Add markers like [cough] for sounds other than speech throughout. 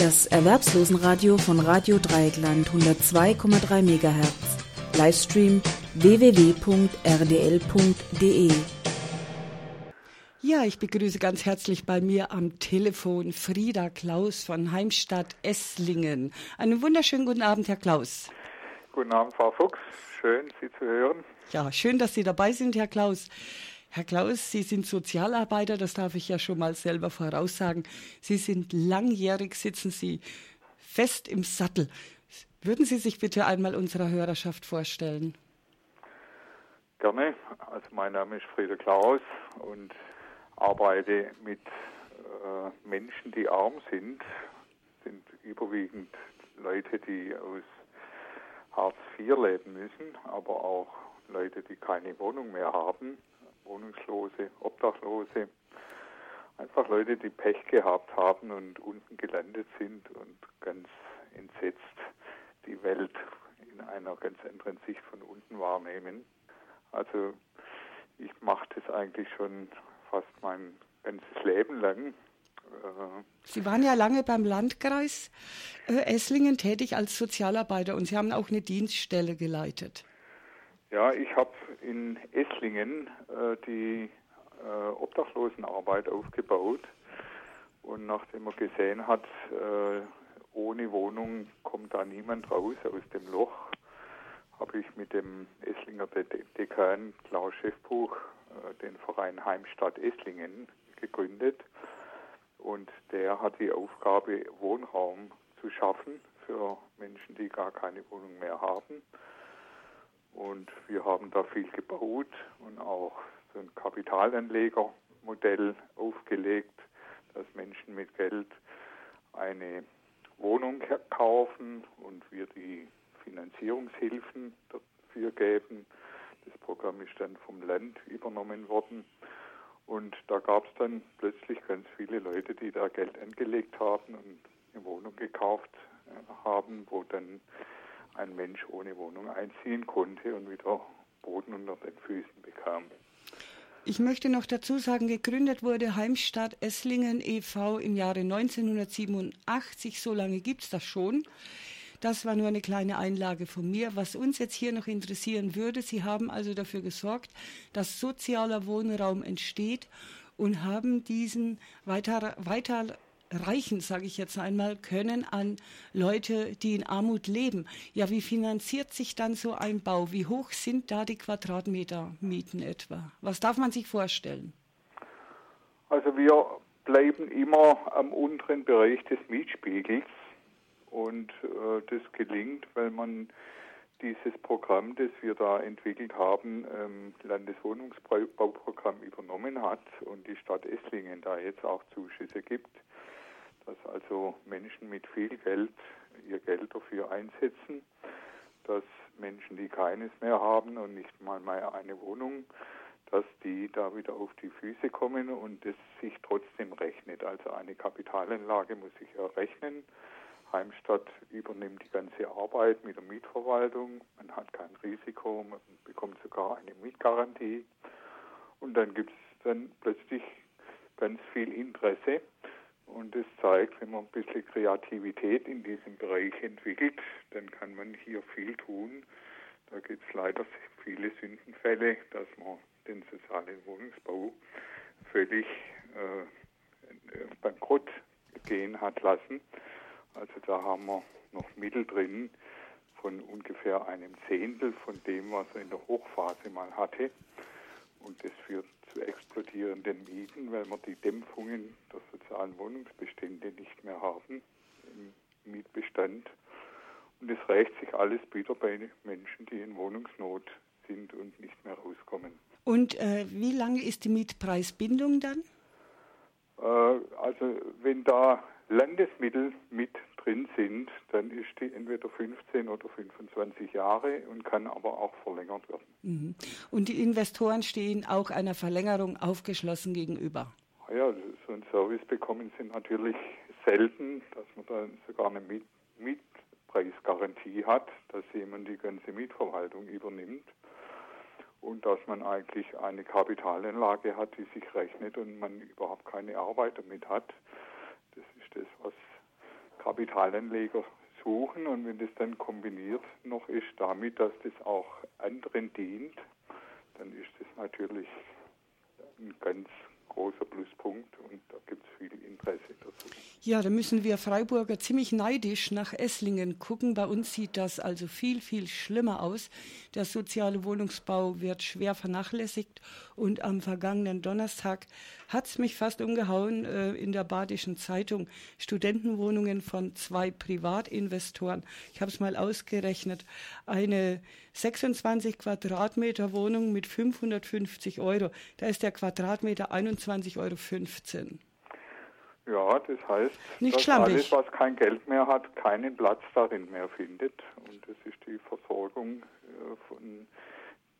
Das Erwerbslosenradio von Radio Dreieckland 102,3 MHz. Livestream www.rdl.de. Ja, ich begrüße ganz herzlich bei mir am Telefon Frieda Klaus von Heimstadt Esslingen. Einen wunderschönen guten Abend, Herr Klaus. Guten Abend, Frau Fuchs. Schön, Sie zu hören. Ja, schön, dass Sie dabei sind, Herr Klaus. Herr Klaus, Sie sind Sozialarbeiter, das darf ich ja schon mal selber voraussagen. Sie sind langjährig, sitzen Sie fest im Sattel. Würden Sie sich bitte einmal unserer Hörerschaft vorstellen? Gerne. Also mein Name ist Frieder Klaus und arbeite mit äh, Menschen, die arm sind, sind überwiegend Leute, die aus Hartz IV leben müssen, aber auch Leute, die keine Wohnung mehr haben, Wohnungslose, Obdachlose, einfach Leute, die Pech gehabt haben und unten gelandet sind und ganz entsetzt die Welt in einer ganz anderen Sicht von unten wahrnehmen. Also ich mache das eigentlich schon fast mein ganzes Leben lang. Äh, Sie waren ja lange beim Landkreis äh, Esslingen tätig als Sozialarbeiter und Sie haben auch eine Dienststelle geleitet. Ja, ich habe in Esslingen äh, die äh, Obdachlosenarbeit aufgebaut und nachdem man gesehen hat, äh, ohne Wohnung kommt da niemand raus aus dem Loch, habe ich mit dem Esslinger Dekan Klaus Schäfbuch äh, den Verein Heimstadt Esslingen gegründet und der hat die Aufgabe, Wohnraum zu schaffen für Menschen, die gar keine Wohnung mehr haben. Und wir haben da viel gebaut und auch so ein Kapitalanlegermodell aufgelegt, dass Menschen mit Geld eine Wohnung kaufen und wir die Finanzierungshilfen dafür geben. Das Programm ist dann vom Land übernommen worden. Und da gab es dann plötzlich ganz viele Leute, die da Geld angelegt haben und eine Wohnung gekauft äh, haben, wo dann ein Mensch ohne Wohnung einziehen konnte und wieder Boden unter den Füßen bekam. Ich möchte noch dazu sagen, gegründet wurde Heimstadt Esslingen e.V. im Jahre 1987. So lange gibt es das schon. Das war nur eine kleine Einlage von mir. Was uns jetzt hier noch interessieren würde, Sie haben also dafür gesorgt, dass sozialer Wohnraum entsteht und haben diesen weiter, weiter reichen, sage ich jetzt einmal, können an Leute, die in Armut leben. Ja, wie finanziert sich dann so ein Bau? Wie hoch sind da die Quadratmetermieten etwa? Was darf man sich vorstellen? Also wir bleiben immer am unteren Bereich des Mietspiegels und äh, das gelingt, weil man dieses Programm, das wir da entwickelt haben, ähm, Landeswohnungsbauprogramm übernommen hat und die Stadt Esslingen da jetzt auch Zuschüsse gibt dass also Menschen mit viel Geld ihr Geld dafür einsetzen, dass Menschen, die keines mehr haben und nicht mal mehr eine Wohnung, dass die da wieder auf die Füße kommen und es sich trotzdem rechnet. Also eine Kapitalanlage muss sich ja rechnen. Heimstadt übernimmt die ganze Arbeit mit der Mietverwaltung. Man hat kein Risiko, man bekommt sogar eine Mietgarantie. Und dann gibt es dann plötzlich ganz viel Interesse und es zeigt, wenn man ein bisschen Kreativität in diesem Bereich entwickelt, dann kann man hier viel tun. Da gibt es leider viele Sündenfälle, dass man den sozialen Wohnungsbau völlig äh, bankrott gehen hat lassen. Also da haben wir noch Mittel drin von ungefähr einem Zehntel von dem, was er in der Hochphase mal hatte. Und das führt zu explodierenden Mieten, weil wir die Dämpfungen der sozialen Wohnungsbestände nicht mehr haben im Mietbestand. Und es rächt sich alles wieder bei Menschen, die in Wohnungsnot sind und nicht mehr rauskommen. Und äh, wie lange ist die Mietpreisbindung dann? Äh, also wenn da Landesmittel mit drin sind, dann ist die entweder 15 oder 25 Jahre und kann aber auch verlängert werden. Mhm. Und die Investoren stehen auch einer Verlängerung aufgeschlossen gegenüber? Ja, so ein Service bekommen sie natürlich selten, dass man dann sogar eine Miet Mietpreisgarantie hat, dass jemand die ganze Mietverwaltung übernimmt und dass man eigentlich eine Kapitalanlage hat, die sich rechnet und man überhaupt keine Arbeit damit hat. Das was Kapitalanleger suchen. Und wenn das dann kombiniert noch ist damit, dass das auch anderen dient, dann ist das natürlich ein ganz großer Pluspunkt und da gibt es viel Interesse dazu. Ja, da müssen wir Freiburger ziemlich neidisch nach Esslingen gucken. Bei uns sieht das also viel, viel schlimmer aus. Der soziale Wohnungsbau wird schwer vernachlässigt und am vergangenen Donnerstag hat es mich fast umgehauen äh, in der Badischen Zeitung. Studentenwohnungen von zwei Privatinvestoren. Ich habe es mal ausgerechnet. Eine 26 Quadratmeter Wohnung mit 550 Euro. Da ist der Quadratmeter 21,15 Euro. Ja, das heißt, Nicht dass schlampig. alles, was kein Geld mehr hat, keinen Platz darin mehr findet. Und das ist die Versorgung äh, von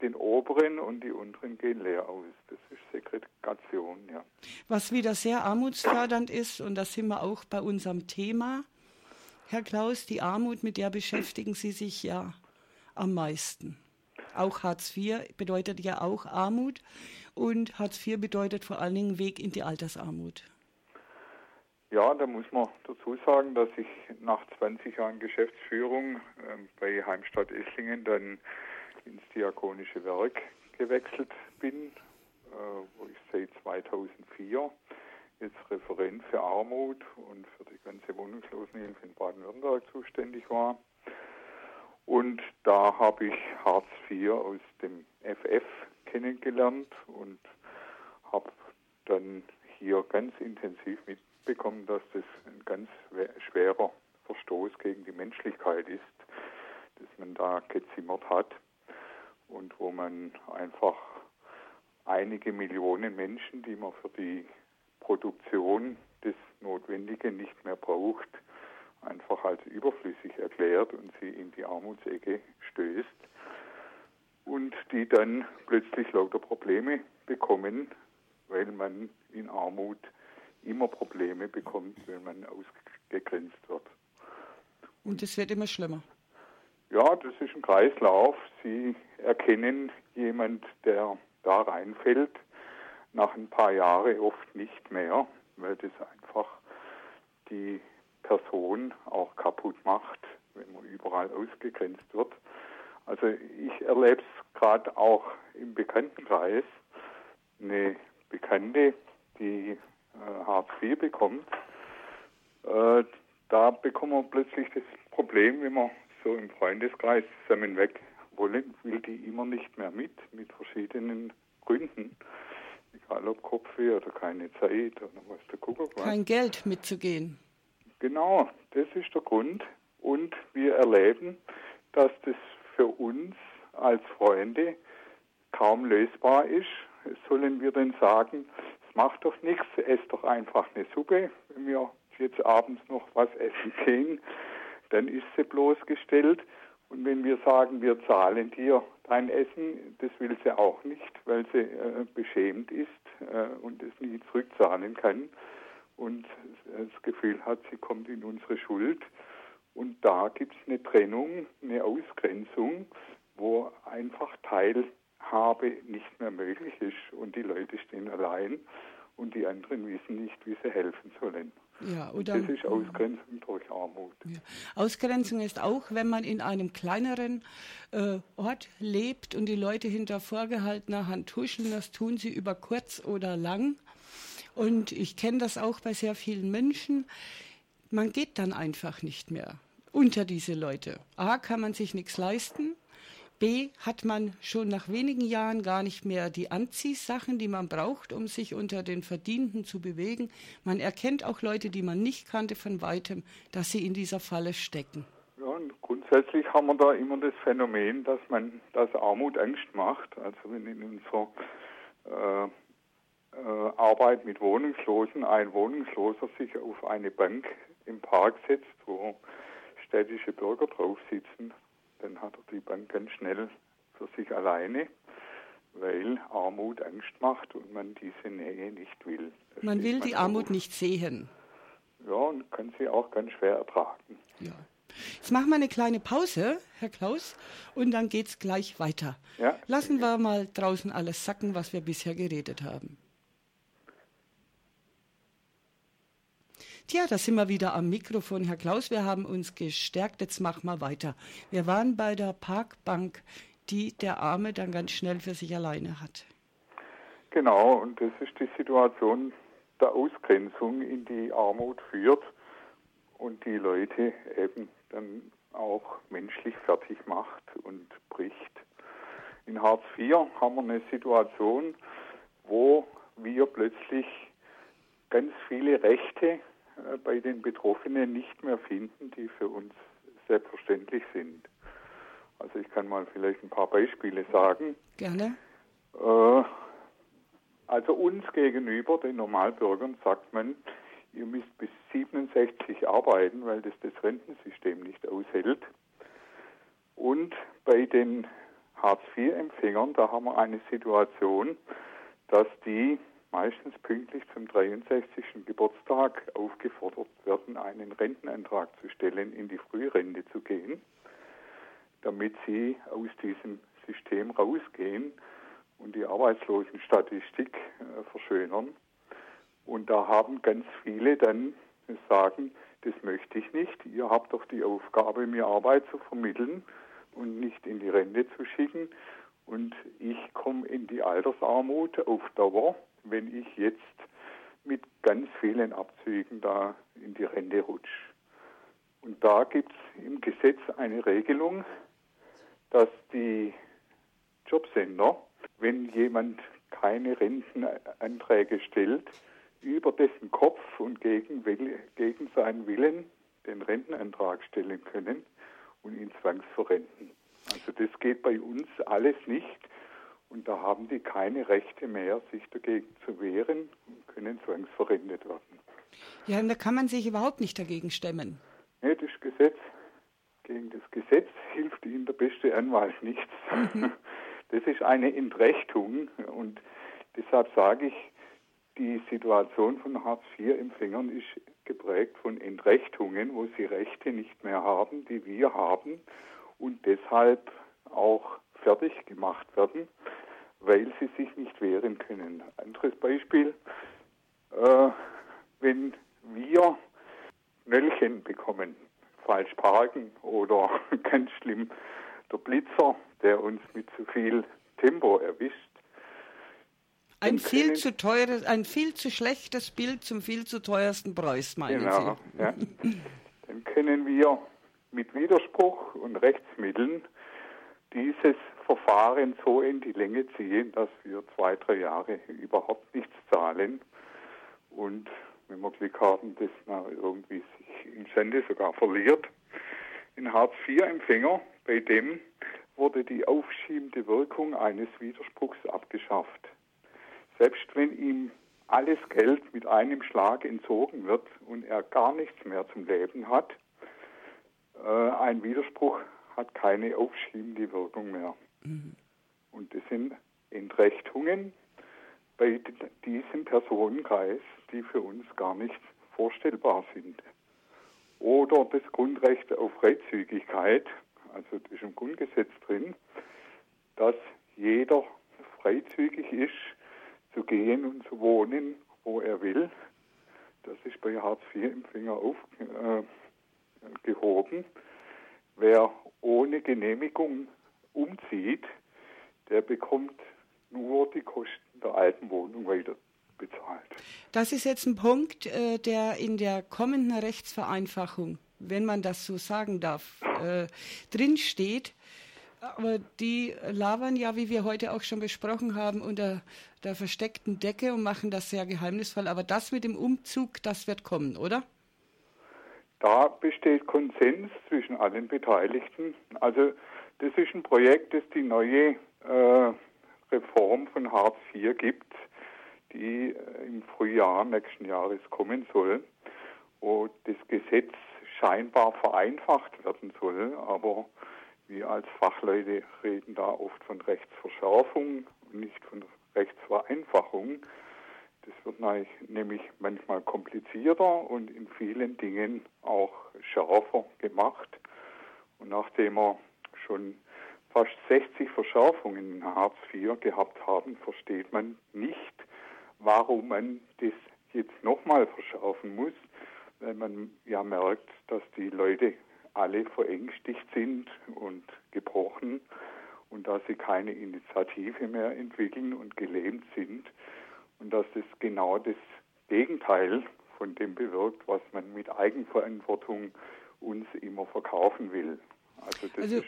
den oberen und die unteren gehen leer aus. Das ist Segregation, ja. Was wieder sehr armutsfördernd ist, und das sind wir auch bei unserem Thema, Herr Klaus, die Armut, mit der beschäftigen Sie sich ja am meisten. Auch Hartz IV bedeutet ja auch Armut und Hartz IV bedeutet vor allen Dingen Weg in die Altersarmut. Ja, da muss man dazu sagen, dass ich nach 20 Jahren Geschäftsführung äh, bei Heimstadt Esslingen dann ins Diakonische Werk gewechselt bin, äh, wo ich seit 2004 jetzt Referent für Armut und für die ganze Wohnungslosenhilfe in Baden-Württemberg zuständig war. Und da habe ich Hartz IV aus dem FF kennengelernt und habe dann hier ganz intensiv mitbekommen, dass das ein ganz schwerer Verstoß gegen die Menschlichkeit ist, dass man da gezimmert hat und wo man einfach einige Millionen Menschen, die man für die Produktion des Notwendigen nicht mehr braucht, einfach als überflüssig erklärt und sie in die Armutsecke stößt und die dann plötzlich lauter Probleme bekommen, weil man in Armut immer Probleme bekommt, wenn man ausgegrenzt wird. Und es wird immer schlimmer. Ja, das ist ein Kreislauf. Sie erkennen jemand, der da reinfällt, nach ein paar Jahren oft nicht mehr, weil das einfach die Person auch kaputt macht, wenn man überall ausgegrenzt wird. Also ich erlebe es gerade auch im Bekanntenkreis. Eine Bekannte, die äh, Hartz IV bekommt, äh, da bekommt man plötzlich das Problem, wenn man so im Freundeskreis zusammen weg wollen, will die immer nicht mehr mit, mit verschiedenen Gründen. Egal ob Kopfweh oder keine Zeit oder was der Kuckuck was. Kein Geld mitzugehen. Genau, das ist der Grund. Und wir erleben, dass das für uns als Freunde kaum lösbar ist. Sollen wir denn sagen, es macht doch nichts, ess doch einfach eine Suppe, wenn wir jetzt abends noch was essen gehen, dann ist sie bloßgestellt. Und wenn wir sagen, wir zahlen dir dein Essen, das will sie auch nicht, weil sie äh, beschämt ist äh, und es nie zurückzahlen kann und das Gefühl hat, sie kommt in unsere Schuld. Und da gibt es eine Trennung, eine Ausgrenzung, wo einfach Teilhabe nicht mehr möglich ist und die Leute stehen allein und die anderen wissen nicht, wie sie helfen sollen. Ja, oder, das ist Ausgrenzung durch Armut. Ja. Ausgrenzung ist auch, wenn man in einem kleineren äh, Ort lebt und die Leute hinter vorgehaltener Hand tuscheln, das tun sie über kurz oder lang. Und ich kenne das auch bei sehr vielen Menschen. Man geht dann einfach nicht mehr unter diese Leute. A, kann man sich nichts leisten. B, hat man schon nach wenigen Jahren gar nicht mehr die Anziehsachen, die man braucht, um sich unter den Verdienten zu bewegen. Man erkennt auch Leute, die man nicht kannte von weitem, dass sie in dieser Falle stecken. Ja, und grundsätzlich haben wir da immer das Phänomen, dass man, dass Armut Angst macht. Also wenn in unserer äh, Arbeit mit Wohnungslosen ein Wohnungsloser sich auf eine Bank im Park setzt, wo städtische Bürger drauf sitzen, dann hat er die Bank ganz schnell für sich alleine, weil Armut Angst macht und man diese Nähe nicht will. Da Man will die drauf. Armut nicht sehen. Ja, und kann sie auch ganz schwer ertragen. Ja. Jetzt machen wir eine kleine Pause, Herr Klaus, und dann geht's gleich weiter. Ja. Lassen wir mal draußen alles sacken, was wir bisher geredet haben. Tja, da sind wir wieder am Mikrofon, Herr Klaus. Wir haben uns gestärkt. Jetzt machen wir weiter. Wir waren bei der Parkbank, die der Arme dann ganz schnell für sich alleine hat. Genau, und das ist die Situation der Ausgrenzung in die Armut führt und die Leute eben dann auch menschlich fertig macht und bricht. In Hartz IV haben wir eine Situation, wo wir plötzlich ganz viele Rechte bei den Betroffenen nicht mehr finden, die für uns selbstverständlich sind. Also ich kann mal vielleicht ein paar Beispiele sagen. Gerne. Äh, also uns gegenüber, den Normalbürgern, sagt man, ihr müsst bis 67 arbeiten, weil das das Rentensystem nicht aushält. Und bei den Hartz-IV-Empfängern, da haben wir eine Situation, dass die meistens pünktlich zum 63. Geburtstag aufgefordert werden, einen Rentenantrag zu stellen, in die Frührente zu gehen, damit sie aus diesem System rausgehen und die Arbeitslosenstatistik äh, verschönern. Und da haben ganz viele dann sagen, das möchte ich nicht. Ihr habt doch die Aufgabe, mir Arbeit zu vermitteln und nicht in die Rente zu schicken. Und ich komme in die Altersarmut auf Dauer, wenn ich jetzt mit ganz vielen Abzügen da in die Rente rutsche. Und da gibt es im Gesetz eine Regelung, dass die Jobcenter, wenn jemand keine Rentenanträge stellt, über dessen Kopf und gegen, gegen seinen Willen den Rentenantrag stellen können und ihn zwangsverrenten. Also das geht bei uns alles nicht und da haben die keine Rechte mehr, sich dagegen zu wehren und können zwangsverrentet werden. Ja, und da kann man sich überhaupt nicht dagegen stemmen. Nee, das Gesetz. Gegen das Gesetz hilft Ihnen der beste Anwalt nichts. Mhm. [laughs] Das ist eine Entrechtung und deshalb sage ich, die Situation von Hartz-IV-Empfängern ist geprägt von Entrechtungen, wo sie Rechte nicht mehr haben, die wir haben und deshalb auch fertig gemacht werden, weil sie sich nicht wehren können. Anderes Beispiel, äh, wenn wir Nöllchen bekommen, falsch parken oder [laughs] ganz schlimm der Blitzer, der uns mit zu viel Tempo erwischt, ein viel zu teures, ein viel zu schlechtes Bild zum viel zu teuersten Preis, meinen genau, Sie? Ja. [laughs] Dann können wir mit Widerspruch und Rechtsmitteln dieses Verfahren so in die Länge ziehen, dass wir zwei, drei Jahre überhaupt nichts zahlen und wenn wir Glück haben, das irgendwie sich im Sende sogar verliert. Ein Hartz-IV-Empfänger, bei dem wurde die aufschiebende Wirkung eines Widerspruchs abgeschafft. Selbst wenn ihm alles Geld mit einem Schlag entzogen wird und er gar nichts mehr zum Leben hat, äh, ein Widerspruch hat keine aufschiebende Wirkung mehr. Mhm. Und das sind Entrechtungen bei diesem Personenkreis, die für uns gar nicht vorstellbar sind. Oder das Grundrecht auf Freizügigkeit, also das ist im Grundgesetz drin, dass jeder freizügig ist, zu gehen und zu wohnen, wo er will. Das ist bei Hartz-IV-Empfänger aufgehoben. Äh, Wer ohne Genehmigung umzieht, der bekommt nur die Kosten der alten Wohnung weiter bezahlt. Das ist jetzt ein Punkt, äh, der in der kommenden Rechtsvereinfachung, wenn man das so sagen darf, äh, drinsteht. Aber die labern ja, wie wir heute auch schon besprochen haben, unter der versteckten Decke und machen das sehr geheimnisvoll. Aber das mit dem Umzug, das wird kommen, oder? Da besteht Konsens zwischen allen Beteiligten. Also das ist ein Projekt, das die neue äh, Reform von Hartz IV gibt, die äh, im Frühjahr nächsten Jahres kommen soll, wo das Gesetz scheinbar vereinfacht werden soll, aber wir als Fachleute reden da oft von Rechtsverschärfung und nicht von Rechtsvereinfachung. Das wird nämlich manchmal komplizierter und in vielen Dingen auch schärfer gemacht. Und nachdem wir schon fast 60 Verschärfungen in Hartz IV gehabt haben, versteht man nicht, warum man das jetzt nochmal verschärfen muss. weil man ja merkt, dass die Leute alle verängstigt sind und gebrochen und dass sie keine Initiative mehr entwickeln und gelähmt sind und dass das genau das Gegenteil von dem bewirkt, was man mit Eigenverantwortung uns immer verkaufen will. Also, also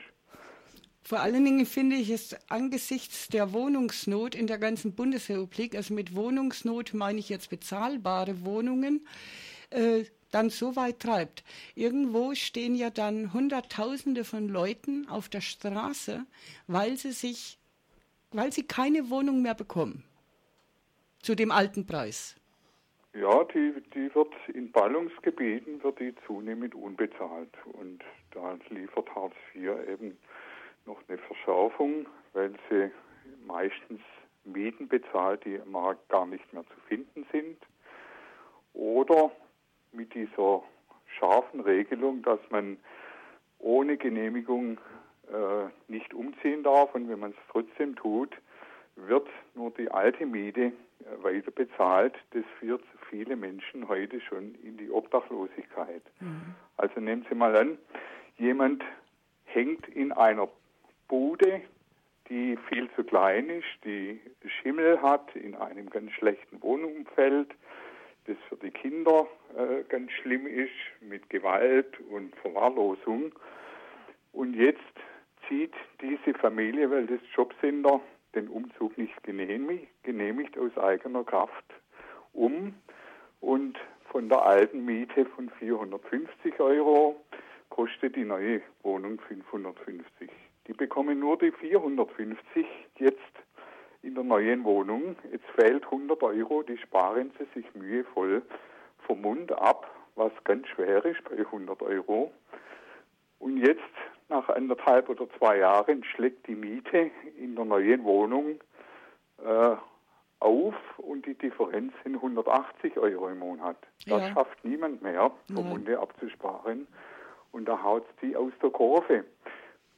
vor allen Dingen finde ich es angesichts der Wohnungsnot in der ganzen Bundesrepublik, also mit Wohnungsnot meine ich jetzt bezahlbare Wohnungen, äh, dann so weit treibt. Irgendwo stehen ja dann Hunderttausende von Leuten auf der Straße, weil sie sich, weil sie keine Wohnung mehr bekommen. Zu dem alten Preis. Ja, die, die wird in Ballungsgebieten wird die zunehmend unbezahlt. Und da liefert Hartz IV eben noch eine Verschärfung, weil sie meistens Mieten bezahlt, die im Markt gar nicht mehr zu finden sind. Oder mit dieser scharfen Regelung, dass man ohne Genehmigung äh, nicht umziehen darf und wenn man es trotzdem tut, wird nur die alte Miete äh, weiter bezahlt. Das führt viele Menschen heute schon in die Obdachlosigkeit. Mhm. Also nehmen Sie mal an, jemand hängt in einer Bude, die viel zu klein ist, die Schimmel hat, in einem ganz schlechten Wohnumfeld, das für die Kinder äh, ganz schlimm ist, mit Gewalt und Verwahrlosung. Und jetzt zieht diese Familie, weil das Jobcenter den Umzug nicht genehmigt, genehmigt aus eigener Kraft um und von der alten Miete von 450 Euro kostet die neue Wohnung 550. Die bekommen nur die 450 jetzt in der neuen Wohnung. Jetzt fehlt 100 Euro, die sparen sie sich mühevoll vom Mund ab, was ganz schwer ist bei 100 Euro. Und jetzt, nach anderthalb oder zwei Jahren, schlägt die Miete in der neuen Wohnung äh, auf und die Differenz sind 180 Euro im Monat. Das ja. schafft niemand mehr, vom Munde abzusparen. Und da haut die aus der Kurve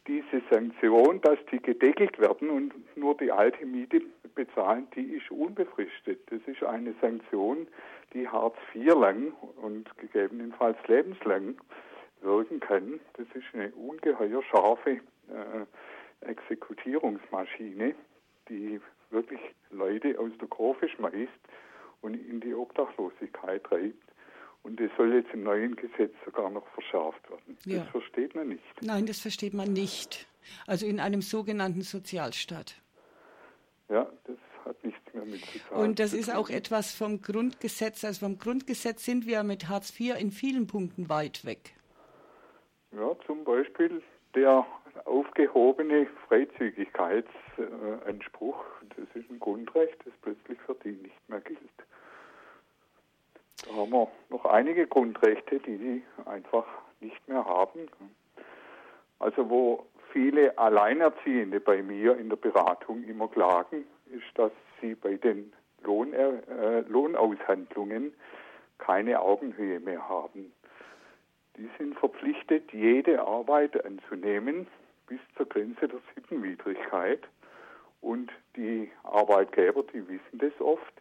diese Sanktion, dass die gedeckelt werden und nur die alte Miete bezahlen, die ist unbefristet. Das ist eine Sanktion, die Hartz IV lang und gegebenenfalls lebenslang wirken kann. Das ist eine ungeheuer scharfe äh, Exekutierungsmaschine, die wirklich Leute aus der Kurve schmeißt und in die Obdachlosigkeit treibt. Und das soll jetzt im neuen Gesetz sogar noch verschärft werden. Ja. Das versteht man nicht. Nein, das versteht man nicht. Also in einem sogenannten Sozialstaat. Ja, das hat nichts mehr mit Sozial Und das ist auch etwas vom Grundgesetz. Also vom Grundgesetz sind wir mit Hartz IV in vielen Punkten weit weg. Ja, zum Beispiel der aufgehobene Freizügigkeitsanspruch. Das ist ein Grundrecht, das plötzlich für die nicht mehr gilt. Da haben wir noch einige Grundrechte, die die einfach nicht mehr haben. Also wo viele Alleinerziehende bei mir in der Beratung immer klagen, ist, dass sie bei den Lohn, äh, Lohnaushandlungen keine Augenhöhe mehr haben. Die sind verpflichtet, jede Arbeit anzunehmen bis zur Grenze der Sittenwidrigkeit. Und die Arbeitgeber, die wissen das oft,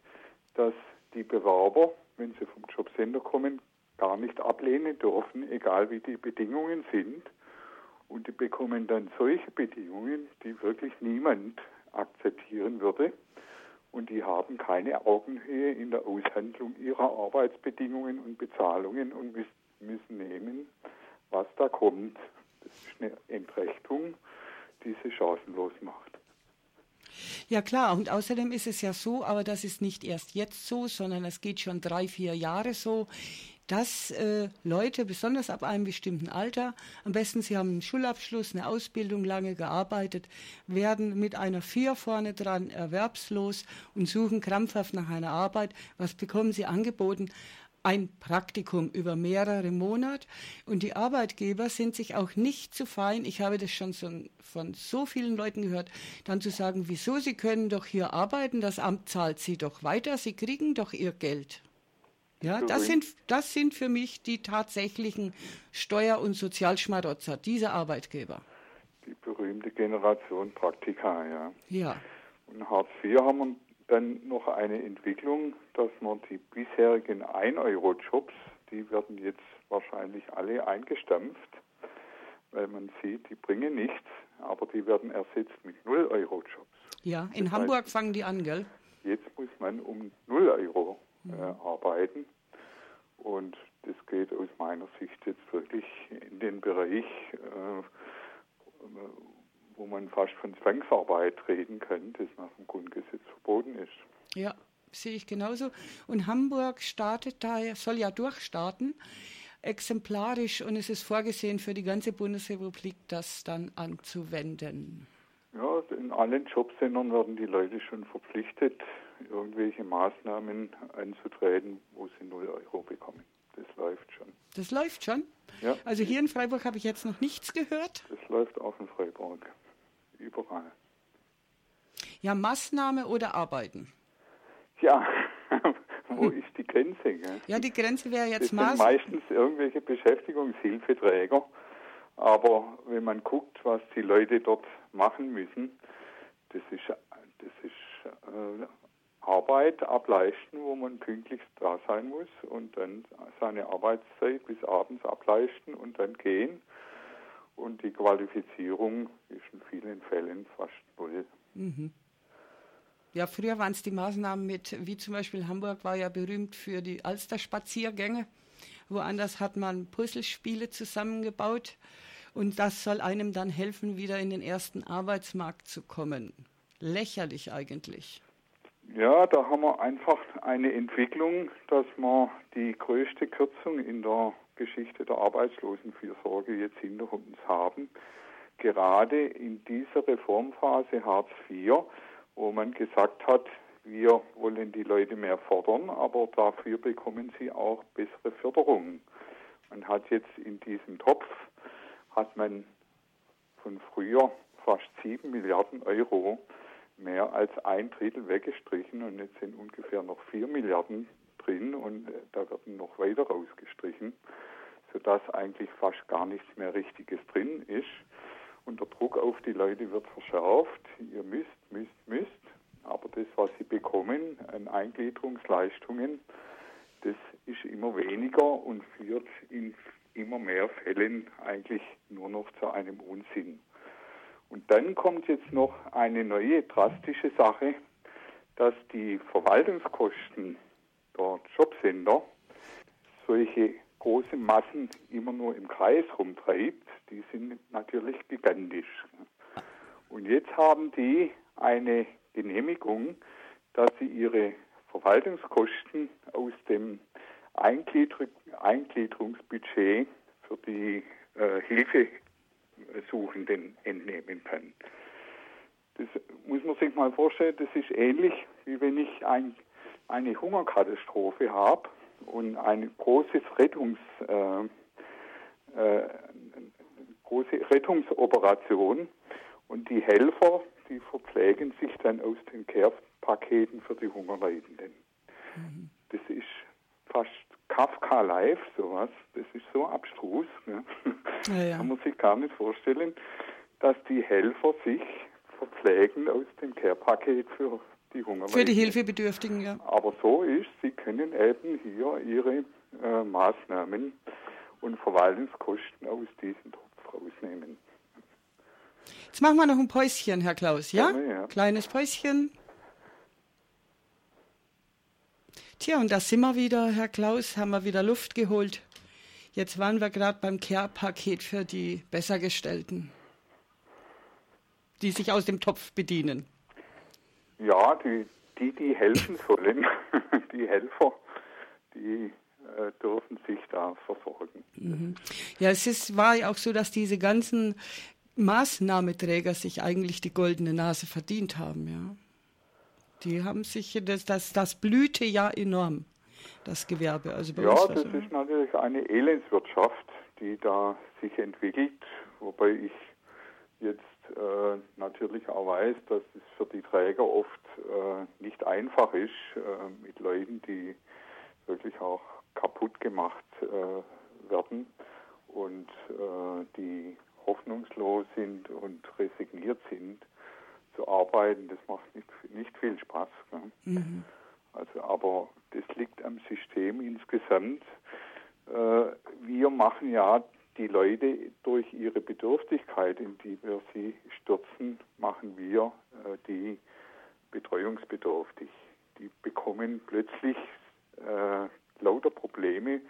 dass die Bewerber wenn sie vom Jobcenter kommen, gar nicht ablehnen dürfen, egal wie die Bedingungen sind. Und die bekommen dann solche Bedingungen, die wirklich niemand akzeptieren würde. Und die haben keine Augenhöhe in der Aushandlung ihrer Arbeitsbedingungen und Bezahlungen und müssen nehmen, was da kommt. Das ist eine Entrechtung, die sie chancenlos macht. Ja klar, und außerdem ist es ja so, aber das ist nicht erst jetzt so, sondern es geht schon drei, vier Jahre so, dass äh, Leute, besonders ab einem bestimmten Alter, am besten sie haben einen Schulabschluss, eine Ausbildung, lange gearbeitet, werden mit einer Vier vorne dran erwerbslos und suchen krampfhaft nach einer Arbeit. Was bekommen sie angeboten? Ein Praktikum über mehrere Monate und die Arbeitgeber sind sich auch nicht zu fein, ich habe das schon so, von so vielen Leuten gehört, dann zu sagen, wieso, Sie können doch hier arbeiten, das Amt zahlt Sie doch weiter, Sie kriegen doch Ihr Geld. Ja, das sind, das sind für mich die tatsächlichen Steuer- und Sozialschmarotzer, diese Arbeitgeber. Die berühmte Generation Praktika, ja. Ja. Und Hartz IV haben wir dann noch eine Entwicklung, dass man die bisherigen 1-Euro-Jobs, die werden jetzt wahrscheinlich alle eingestampft, weil man sieht, die bringen nichts, aber die werden ersetzt mit 0-Euro-Jobs. Ja, in das Hamburg heißt, fangen die an, gell? Jetzt muss man um 0 Euro äh, mhm. arbeiten. Und das geht aus meiner Sicht jetzt wirklich in den Bereich, äh, wo man fast von Zwangsarbeit reden kann, das nach dem Grundgesetz verboten ist. Ja, sehe ich genauso. Und Hamburg startet da, soll ja durchstarten, exemplarisch und es ist vorgesehen für die ganze Bundesrepublik, das dann anzuwenden. Ja, in allen Jobcentern werden die Leute schon verpflichtet, irgendwelche Maßnahmen einzutreten, wo sie 0 Euro bekommen. Das läuft schon. Das läuft schon? Ja. Also hier in Freiburg habe ich jetzt noch nichts gehört. Das läuft auch in Freiburg. Überall. Ja, Maßnahme oder Arbeiten? Ja, [laughs] wo ist die Grenze? Gell? Ja, die Grenze wäre jetzt. Sind meistens irgendwelche Beschäftigungshilfeträger. Aber wenn man guckt, was die Leute dort machen müssen, das ist, das ist äh, Arbeit ableisten, wo man pünktlich da sein muss und dann seine Arbeitszeit bis abends ableisten und dann gehen. Und die Qualifizierung ist in vielen Fällen fast null. Mhm. Ja, früher waren es die Maßnahmen mit, wie zum Beispiel Hamburg war ja berühmt für die Alsterspaziergänge. Woanders hat man Puzzlespiele zusammengebaut und das soll einem dann helfen, wieder in den ersten Arbeitsmarkt zu kommen. Lächerlich eigentlich. Ja, da haben wir einfach eine Entwicklung, dass wir die größte Kürzung in der Geschichte der Arbeitslosenfürsorge jetzt hinter uns haben. Gerade in dieser Reformphase Hartz IV, wo man gesagt hat, wir wollen die Leute mehr fordern, aber dafür bekommen sie auch bessere Förderungen. Man hat jetzt in diesem Topf, hat man von früher fast sieben Milliarden Euro mehr als ein Drittel weggestrichen und jetzt sind ungefähr noch vier Milliarden drin und da werden noch weiter rausgestrichen, sodass eigentlich fast gar nichts mehr Richtiges drin ist. Und der Druck auf die Leute wird verschärft. Ihr müsst, müsst, müsst. Aber das, was sie bekommen an Eingliederungsleistungen, das ist immer weniger und führt in immer mehr Fällen eigentlich nur noch zu einem Unsinn. Und dann kommt jetzt noch eine neue drastische Sache, dass die Verwaltungskosten der Jobcenter solche große Massen immer nur im Kreis rumtreibt, die sind natürlich gigantisch. Und jetzt haben die eine Genehmigung, dass sie ihre Verwaltungskosten aus dem Einglieder Eingliederungsbudget für die äh, Hilfe Suchenden entnehmen kann. Das muss man sich mal vorstellen, das ist ähnlich wie wenn ich ein, eine Hungerkatastrophe habe und eine große Rettungs, äh, äh, große Rettungsoperation und die Helfer, die verpflegen sich dann aus den Care-Paketen für die Hungerleidenden. Mhm. Das ist fast Kafka Live, sowas, das ist so abstrus, ne? ja, ja. kann man sich gar nicht vorstellen, dass die Helfer sich verpflegen aus dem Care-Paket für. Für die Hilfebedürftigen, ja. Aber so ist, sie können eben hier ihre äh, Maßnahmen und Verwaltungskosten aus diesem Topf rausnehmen. Jetzt machen wir noch ein Päuschen, Herr Klaus, ja? ja. Kleines Päuschen. Tja, und da sind wir wieder, Herr Klaus, haben wir wieder Luft geholt. Jetzt waren wir gerade beim Care-Paket für die Bessergestellten, die sich aus dem Topf bedienen. Ja, die, die, die helfen sollen, [laughs] die Helfer, die äh, dürfen sich da versorgen. Mhm. Ja, es ist, war ja auch so, dass diese ganzen Maßnahmeträger sich eigentlich die goldene Nase verdient haben, ja. Die haben sich, das, das, das blühte ja enorm, das Gewerbe. Also ja, das ist natürlich eine Elendswirtschaft, die da sich entwickelt, wobei ich jetzt äh, natürlich auch weiß, dass es für die Träger oft äh, nicht einfach ist, äh, mit Leuten, die wirklich auch kaputt gemacht äh, werden und äh, die hoffnungslos sind und resigniert sind zu arbeiten, das macht nicht, nicht viel Spaß. Ne? Mhm. Also, aber das liegt am System insgesamt. machen ja die Leute durch ihre Bedürftigkeit, in die wir sie stürzen, machen wir äh, die betreuungsbedürftig. Die bekommen plötzlich äh, lauter Probleme,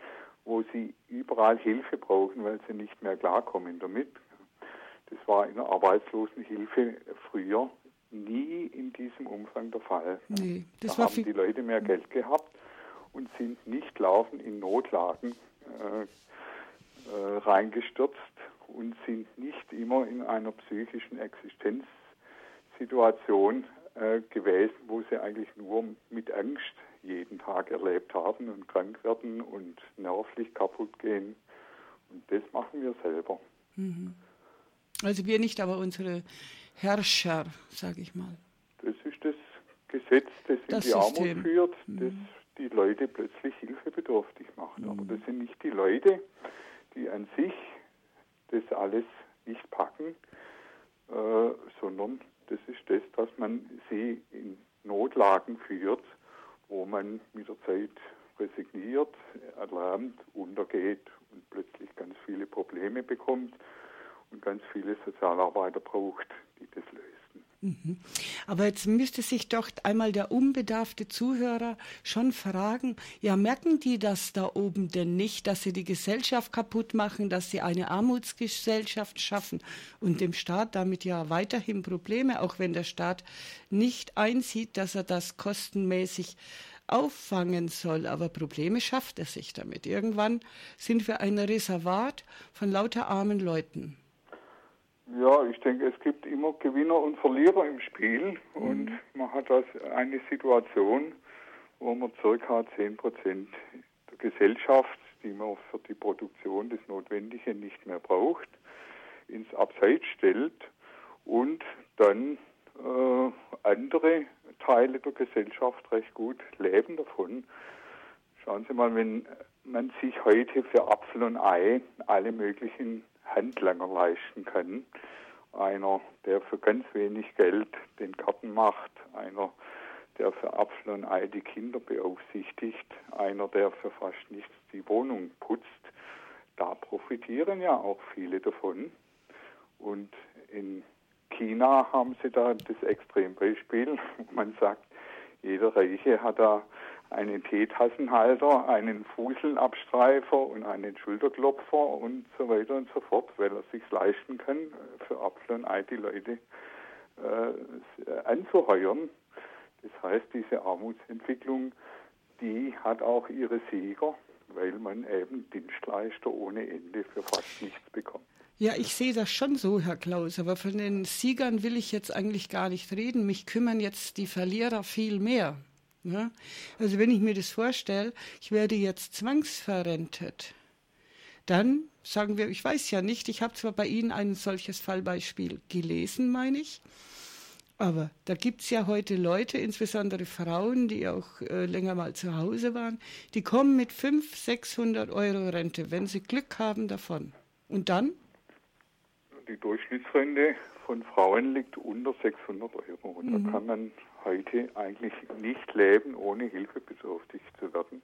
wo sie überall Hilfe brauchen, weil sie nicht mehr klarkommen damit. Das war in der Arbeitslosenhilfe früher nie in diesem Umfang der Fall. Nee, das da haben die Leute mehr Geld gehabt und sind nicht laufend in Notlagen äh, äh, reingestürzt und sind nicht immer in einer psychischen Existenzsituation äh, gewesen, wo sie eigentlich nur mit Angst jeden Tag erlebt haben und krank werden und nervlich kaputt gehen. Und das machen wir selber. Mhm. Also wir nicht, aber unsere Herrscher, sage ich mal. Das ist das Gesetz, das, das in die System. Armut führt, das mhm. die Leute plötzlich hilfebedürftig macht. Mhm. Aber das sind nicht die Leute, die an sich das alles nicht packen, äh, sondern das ist das, dass man sie in Notlagen führt, wo man mit der Zeit resigniert, erlernt, untergeht und plötzlich ganz viele Probleme bekommt und ganz viele Sozialarbeiter braucht, die das lösen. Mhm. Aber jetzt müsste sich doch einmal der unbedarfte Zuhörer schon fragen, ja, merken die das da oben denn nicht, dass sie die Gesellschaft kaputt machen, dass sie eine Armutsgesellschaft schaffen und dem Staat damit ja weiterhin Probleme, auch wenn der Staat nicht einsieht, dass er das kostenmäßig auffangen soll. Aber Probleme schafft er sich damit. Irgendwann sind wir ein Reservat von lauter armen Leuten. Ja, ich denke, es gibt immer Gewinner und Verlierer im Spiel mhm. und man hat also eine Situation, wo man circa 10 Prozent der Gesellschaft, die man für die Produktion des Notwendigen nicht mehr braucht, ins Abseits stellt und dann äh, andere Teile der Gesellschaft recht gut leben davon. Schauen Sie mal, wenn man sich heute für Apfel und Ei alle möglichen Handlanger leisten kann. Einer, der für ganz wenig Geld den Garten macht, einer, der für Apfel und Ei die Kinder beaufsichtigt, einer, der für fast nichts die Wohnung putzt. Da profitieren ja auch viele davon. Und in China haben sie da das Extrembeispiel. [laughs] Man sagt, jeder Reiche hat da einen Teetassenhalter, einen Fuselabstreifer und einen Schulterklopfer und so weiter und so fort, weil er sich leisten kann, für Apfel und Ei die Leute äh, anzuheuern. Das heißt, diese Armutsentwicklung, die hat auch ihre Sieger, weil man eben Dienstleister ohne Ende für fast nichts bekommt. Ja, ich sehe das schon so, Herr Klaus, aber von den Siegern will ich jetzt eigentlich gar nicht reden. Mich kümmern jetzt die Verlierer viel mehr. Ja? Also wenn ich mir das vorstelle, ich werde jetzt zwangsverrentet, dann sagen wir, ich weiß ja nicht, ich habe zwar bei Ihnen ein solches Fallbeispiel gelesen, meine ich, aber da gibt es ja heute Leute, insbesondere Frauen, die auch äh, länger mal zu Hause waren, die kommen mit 500, 600 Euro Rente, wenn sie Glück haben davon. Und dann? Die Durchschnittsrente von Frauen liegt unter 600 Euro. Und mhm. da kann man heute eigentlich nicht leben, ohne hilfebedürftig zu werden.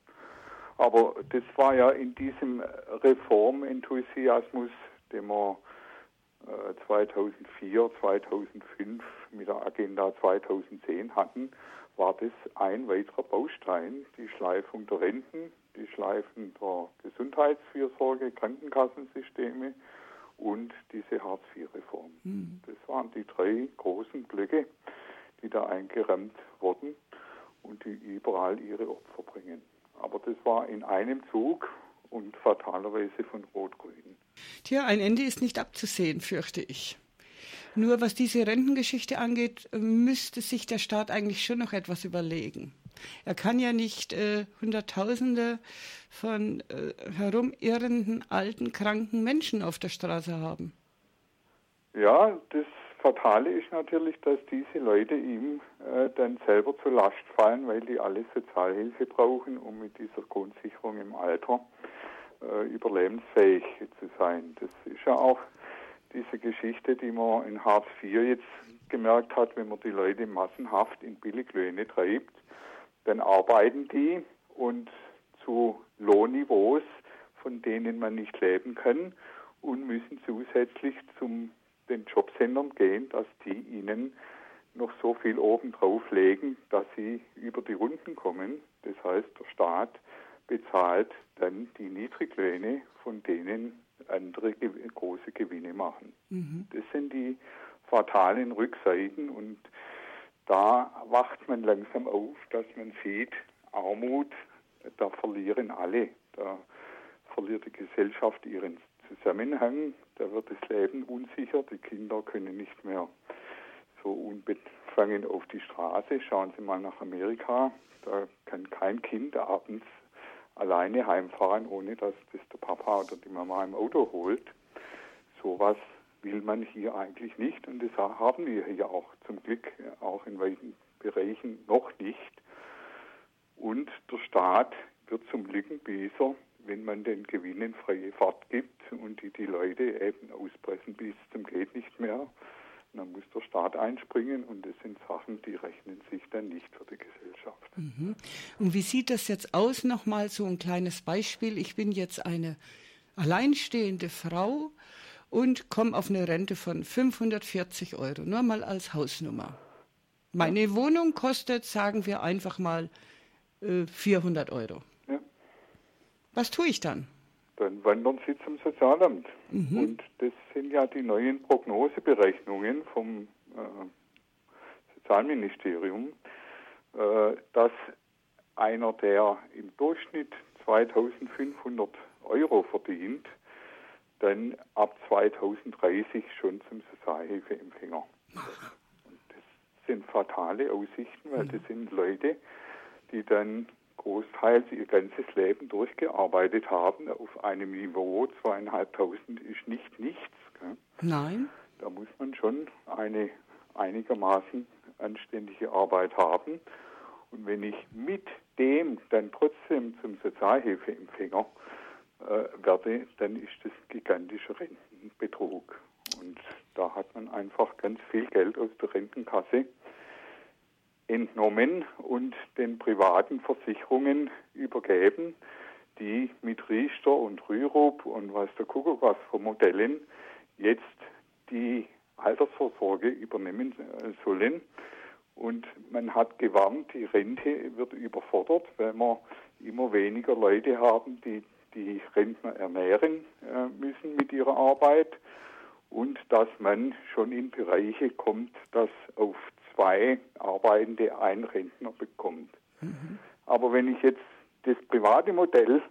Aber das war ja in diesem Reformenthusiasmus, den wir 2004, 2005 mit der Agenda 2010 hatten, war das ein weiterer Baustein, die Schleifung der Renten, die Schleifung der Gesundheitsfürsorge, Krankenkassensysteme und diese Hartz-IV-Reform. Mhm. Das waren die drei großen Blöcke, die da eingerammt wurden und die überall ihre Opfer bringen. Aber das war in einem Zug und fatalerweise von Rot-Grün. Tja, ein Ende ist nicht abzusehen, fürchte ich. Nur was diese Rentengeschichte angeht, müsste sich der Staat eigentlich schon noch etwas überlegen. Er kann ja nicht äh, Hunderttausende von äh, herumirrenden, alten, kranken Menschen auf der Straße haben. Ja, das Fatale ist natürlich, dass diese Leute ihm äh, dann selber zur Last fallen, weil die alle Sozialhilfe brauchen, um mit dieser Grundsicherung im Alter äh, überlebensfähig zu sein. Das ist ja auch diese Geschichte, die man in Hartz IV jetzt gemerkt hat, wenn man die Leute massenhaft in Billiglöhne treibt, dann arbeiten die und zu Lohnniveaus von denen man nicht leben kann und müssen zusätzlich zum den Jobcentern gehen, dass die ihnen noch so viel obendrauf legen, dass sie über die Runden kommen. Das heißt, der Staat bezahlt dann die Niedriglöhne, von denen andere große Gewinne machen. Mhm. Das sind die fatalen Rückseiten und da wacht man langsam auf, dass man sieht, Armut, da verlieren alle. Da verliert die Gesellschaft ihren Zusammenhang, da wird das Leben unsicher, die Kinder können nicht mehr so unbefangen auf die Straße. Schauen Sie mal nach Amerika, da kann kein Kind abends alleine heimfahren, ohne dass das der Papa oder die Mama im Auto holt. Sowas will man hier eigentlich nicht und das haben wir hier auch zum Glück auch in weiten Bereichen noch nicht. Und der Staat wird zum Lückenbüßer, wenn man den Gewinnen freie Fahrt gibt und die die Leute eben auspressen bis zum geht nicht mehr. dann muss der Staat einspringen und das sind Sachen, die rechnen sich dann nicht für die Gesellschaft. Mhm. Und wie sieht das jetzt aus? Nochmal so ein kleines Beispiel. Ich bin jetzt eine alleinstehende Frau und komme auf eine Rente von 540 Euro, nur mal als Hausnummer. Meine ja. Wohnung kostet, sagen wir einfach mal, 400 äh, Euro. Was tue ich dann? Dann wandern Sie zum Sozialamt. Mhm. Und das sind ja die neuen Prognoseberechnungen vom äh, Sozialministerium, äh, dass einer, der im Durchschnitt 2500 Euro verdient, dann ab 2030 schon zum Sozialhilfeempfänger. Und das sind fatale Aussichten, weil mhm. das sind Leute, die dann großteils ihr ganzes Leben durchgearbeitet haben auf einem Niveau. Zweieinhalbtausend ist nicht nichts. Gell? Nein. Da muss man schon eine einigermaßen anständige Arbeit haben. Und wenn ich mit dem dann trotzdem zum Sozialhilfeempfänger äh, werde, dann ist das gigantischer Rentenbetrug. Und da hat man einfach ganz viel Geld aus der Rentenkasse entnommen und den privaten Versicherungen übergeben, die mit Riester und Rürup und was der Kuckuck was für Modellen jetzt die Altersvorsorge übernehmen äh, sollen. Und man hat gewarnt, die Rente wird überfordert, weil wir immer weniger Leute haben, die die Rentner ernähren äh, müssen mit ihrer Arbeit und dass man schon in Bereiche kommt, dass auf zwei Arbeitende ein Rentner bekommt. Mhm. Aber wenn ich jetzt das private Modell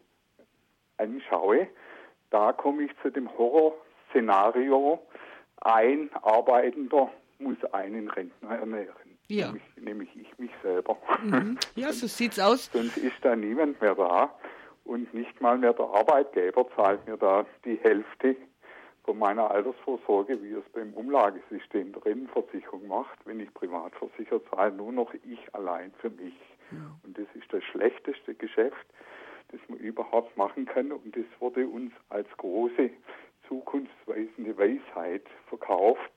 anschaue, da komme ich zu dem Horrorszenario, ein Arbeitender muss einen Rentner ernähren. Ja. Nämlich, nämlich ich mich selber. Mhm. Ja, so sieht's aus. Sonst ist da niemand mehr da und nicht mal mehr der Arbeitgeber zahlt mir da die Hälfte von meiner Altersvorsorge, wie es beim Umlagesystem der Rentenversicherung macht. Wenn ich privat versichert zahle, nur noch ich allein für mich. Ja. Und das ist das schlechteste Geschäft, das man überhaupt machen kann. Und das wurde uns als große zukunftsweisende Weisheit verkauft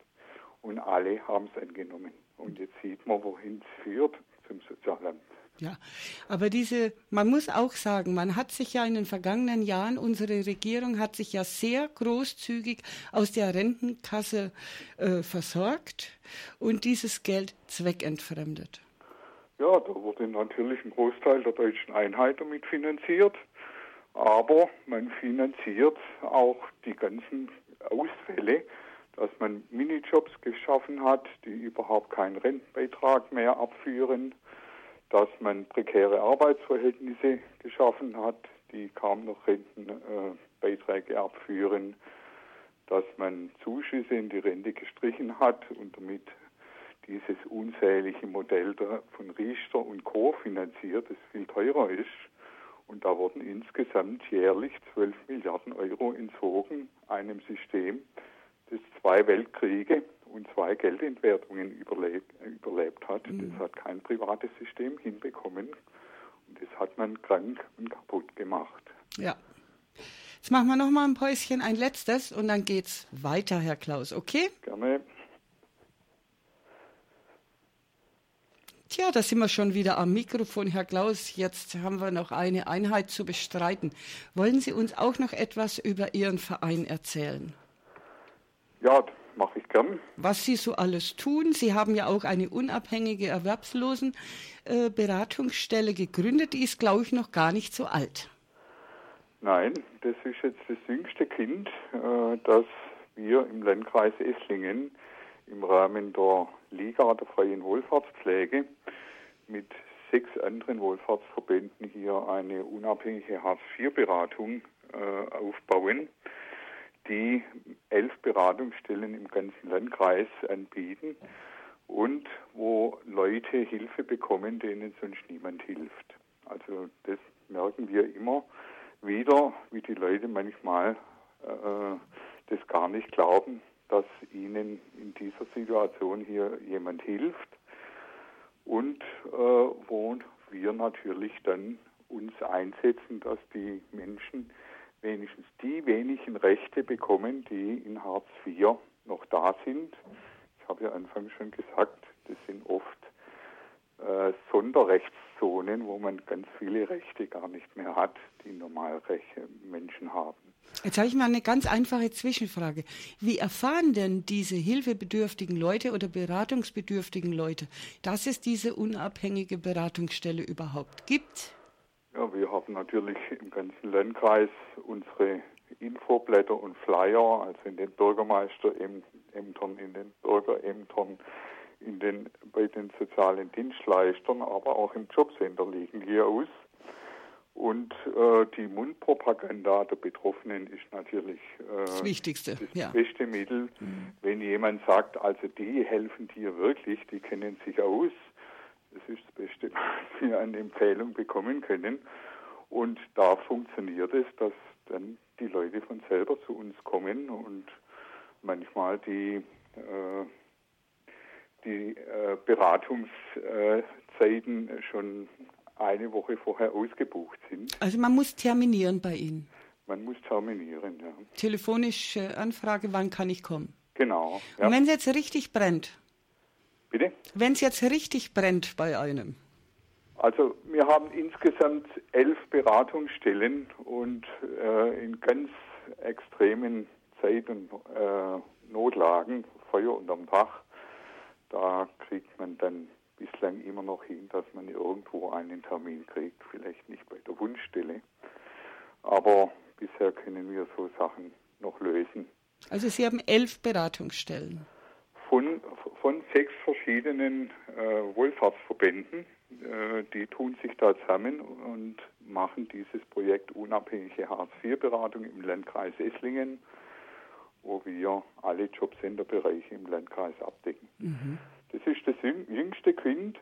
und alle haben es angenommen. Und jetzt sieht man, wohin es führt zum Sozialamt. Ja, aber diese, man muss auch sagen, man hat sich ja in den vergangenen Jahren, unsere Regierung hat sich ja sehr großzügig aus der Rentenkasse äh, versorgt und dieses Geld zweckentfremdet. Ja, da wurde natürlich ein Großteil der deutschen Einheit damit finanziert, aber man finanziert auch die ganzen Ausfälle, dass man Minijobs geschaffen hat, die überhaupt keinen Rentenbeitrag mehr abführen dass man prekäre Arbeitsverhältnisse geschaffen hat, die kaum noch Rentenbeiträge äh, abführen, dass man Zuschüsse in die Rente gestrichen hat und damit dieses unzählige Modell von Riester und Co. finanziert, das viel teurer ist. Und da wurden insgesamt jährlich 12 Milliarden Euro entzogen, einem System, das zwei Weltkriege und zwei Geldentwertungen überlebt, überlebt hat. Mhm. Das hat kein privates System hinbekommen. Und das hat man krank und kaputt gemacht. Ja. Jetzt machen wir noch mal ein Päuschen, ein letztes, und dann geht's weiter, Herr Klaus, okay? Gerne. Tja, da sind wir schon wieder am Mikrofon, Herr Klaus. Jetzt haben wir noch eine Einheit zu bestreiten. Wollen Sie uns auch noch etwas über Ihren Verein erzählen? Ja, mache ich gern. Was Sie so alles tun. Sie haben ja auch eine unabhängige Erwerbslosenberatungsstelle gegründet. Die ist, glaube ich, noch gar nicht so alt. Nein, das ist jetzt das jüngste Kind, äh, das wir im Landkreis Esslingen im Rahmen der Liga der freien Wohlfahrtspflege mit sechs anderen Wohlfahrtsverbänden hier eine unabhängige Hartz-IV-Beratung äh, aufbauen, die elf Beratungsstellen im ganzen Landkreis anbieten und wo Leute Hilfe bekommen, denen sonst niemand hilft. Also das merken wir immer wieder, wie die Leute manchmal äh, das gar nicht glauben, dass ihnen in dieser Situation hier jemand hilft und äh, wo wir natürlich dann uns einsetzen, dass die Menschen wenigstens die wenigen Rechte bekommen, die in Hartz IV noch da sind. Ich habe ja anfangs schon gesagt, das sind oft äh, Sonderrechtszonen, wo man ganz viele Rechte gar nicht mehr hat, die Normalrechte Menschen haben. Jetzt habe ich mal eine ganz einfache Zwischenfrage. Wie erfahren denn diese hilfebedürftigen Leute oder beratungsbedürftigen Leute, dass es diese unabhängige Beratungsstelle überhaupt gibt? Wir haben natürlich im ganzen Landkreis unsere Infoblätter und Flyer, also in den Bürgermeisterämtern, in den Bürgerämtern, in den, bei den sozialen Dienstleistern, aber auch im Jobcenter liegen hier aus. Und äh, die Mundpropaganda der Betroffenen ist natürlich äh, das Wichtigste, das ja. beste Mittel. Mhm. Wenn jemand sagt, also die helfen dir wirklich, die kennen sich aus, das ist das Beste, [laughs] was wir an Empfehlung bekommen können. Und da funktioniert es, dass dann die Leute von selber zu uns kommen und manchmal die, äh, die äh, Beratungszeiten schon eine Woche vorher ausgebucht sind. Also man muss terminieren bei Ihnen? Man muss terminieren, ja. Telefonische Anfrage, wann kann ich kommen? Genau. Ja. Und wenn es jetzt richtig brennt? Bitte? Wenn es jetzt richtig brennt bei einem? Also wir haben insgesamt elf Beratungsstellen und äh, in ganz extremen Zeiten, äh, Notlagen, Feuer unterm Dach, da kriegt man dann bislang immer noch hin, dass man irgendwo einen Termin kriegt, vielleicht nicht bei der Wunschstelle. Aber bisher können wir so Sachen noch lösen. Also Sie haben elf Beratungsstellen. Von, von sechs verschiedenen äh, Wohlfahrtsverbänden. Äh, die tun sich da zusammen und machen dieses Projekt unabhängige Hartz-IV-Beratung im Landkreis Esslingen, wo wir alle Jobcenterbereiche im Landkreis abdecken. Mhm. Das ist das jüngste Kind,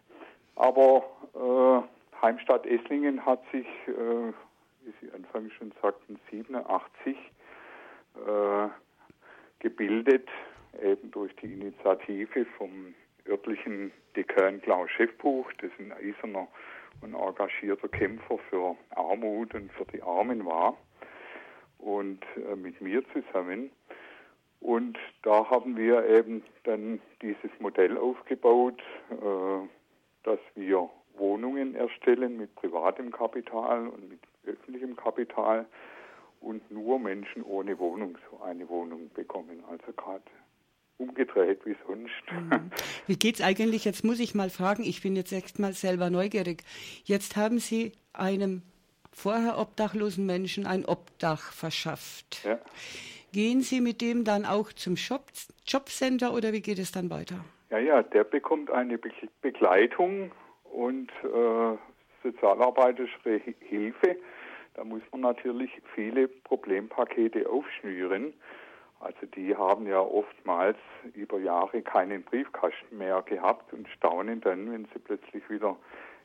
aber äh, Heimstadt Esslingen hat sich, äh, wie Sie anfangs schon sagten, 87 äh, gebildet, eben durch die Initiative vom örtlichen Dekan Klaus Schäffbuch, das ein eiserner und engagierter Kämpfer für Armut und für die Armen war. Und äh, mit mir zusammen und da haben wir eben dann dieses Modell aufgebaut, äh, dass wir Wohnungen erstellen mit privatem Kapital und mit öffentlichem Kapital und nur Menschen ohne Wohnung so eine Wohnung bekommen. Also gerade umgedreht wie sonst. Mhm. Wie geht's eigentlich? Jetzt muss ich mal fragen, ich bin jetzt echt mal selber neugierig. Jetzt haben Sie einem vorher obdachlosen Menschen ein Obdach verschafft. Ja. Gehen Sie mit dem dann auch zum Shop, Jobcenter oder wie geht es dann weiter? Ja, ja, der bekommt eine Be Begleitung und äh, sozialarbeiterische Hilfe. Da muss man natürlich viele Problempakete aufschnüren. Also die haben ja oftmals über Jahre keinen Briefkasten mehr gehabt und staunen dann, wenn sie plötzlich wieder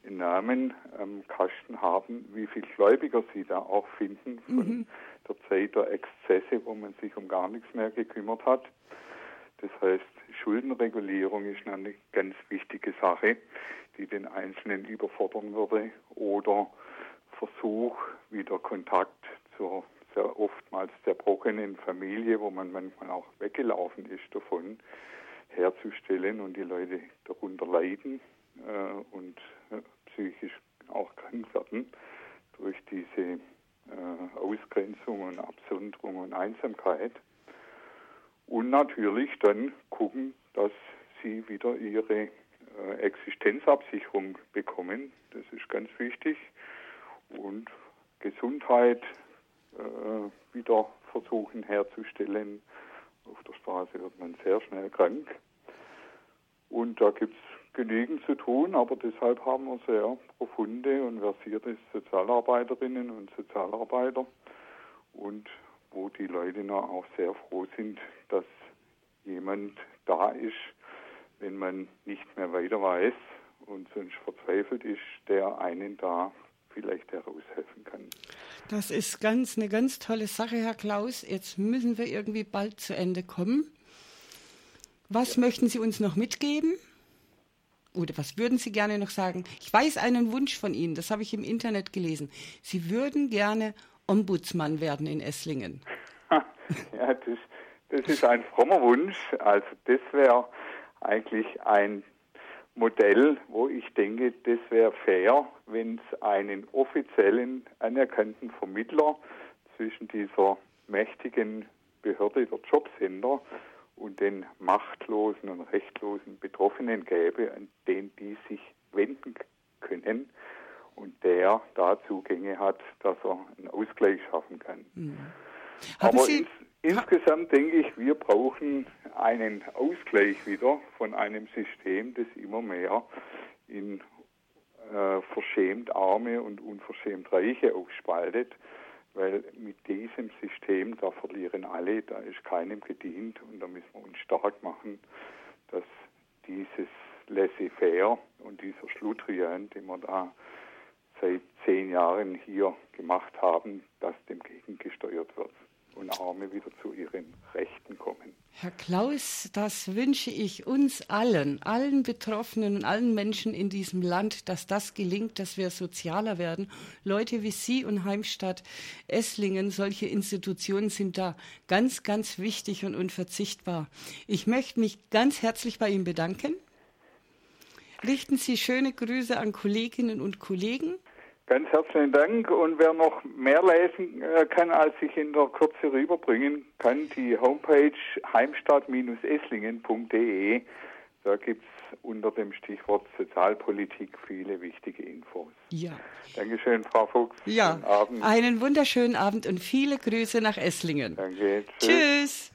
einen Namen am Kasten haben, wie viele Gläubiger sie da auch finden von mhm. der Zeit der Exzesse, wo man sich um gar nichts mehr gekümmert hat. Das heißt, Schuldenregulierung ist eine ganz wichtige Sache, die den Einzelnen überfordern würde oder Versuch, wieder Kontakt zur sehr oftmals zerbrochenen Familie, wo man manchmal auch weggelaufen ist davon, herzustellen und die Leute darunter leiden äh, und äh, psychisch auch krank werden durch diese äh, Ausgrenzung und Absonderung und Einsamkeit. Und natürlich dann gucken, dass sie wieder ihre äh, Existenzabsicherung bekommen. Das ist ganz wichtig. Und Gesundheit äh, wieder versuchen herzustellen. Auf der Straße wird man sehr schnell krank. Und da gibt es genügend zu tun, aber deshalb haben wir sehr profunde und versierte Sozialarbeiterinnen und Sozialarbeiter und wo die Leute auch sehr froh sind, dass jemand da ist, wenn man nicht mehr weiter weiß und sonst verzweifelt ist, der einen da vielleicht heraushelfen kann. Das ist ganz eine ganz tolle Sache, Herr Klaus. Jetzt müssen wir irgendwie bald zu Ende kommen. Was ja. möchten Sie uns noch mitgeben? Oder was würden Sie gerne noch sagen? Ich weiß einen Wunsch von Ihnen, das habe ich im Internet gelesen. Sie würden gerne Ombudsmann werden in Esslingen. [laughs] Ja, das, das ist ein frommer Wunsch. Also das wäre eigentlich ein Modell, wo ich denke, das wäre fair, wenn es einen offiziellen, anerkannten Vermittler zwischen dieser mächtigen Behörde der Jobcenter und den machtlosen und rechtlosen Betroffenen gäbe, an den die sich wenden können und der da Zugänge hat, dass er einen Ausgleich schaffen kann. Mhm. Aber Sie Insgesamt denke ich, wir brauchen einen Ausgleich wieder von einem System, das immer mehr in äh, verschämt Arme und unverschämt Reiche aufspaltet, weil mit diesem System, da verlieren alle, da ist keinem gedient und da müssen wir uns stark machen, dass dieses Laissez-faire und dieser Schludrian, den wir da seit zehn Jahren hier gemacht haben, dass dem gegengesteuert wird und Arme wieder zu ihren Rechten kommen. Herr Klaus, das wünsche ich uns allen, allen Betroffenen und allen Menschen in diesem Land, dass das gelingt, dass wir sozialer werden. Leute wie Sie und Heimstadt Esslingen, solche Institutionen sind da ganz, ganz wichtig und unverzichtbar. Ich möchte mich ganz herzlich bei Ihnen bedanken. Richten Sie schöne Grüße an Kolleginnen und Kollegen. Ganz herzlichen Dank. Und wer noch mehr lesen äh, kann, als ich in der Kürze rüberbringen kann, die Homepage heimstadt-esslingen.de. Da gibt es unter dem Stichwort Sozialpolitik viele wichtige Infos. Ja. Dankeschön, Frau Fuchs. Ja. Einen wunderschönen Abend und viele Grüße nach Esslingen. Danke. Tschüss. Tschüss.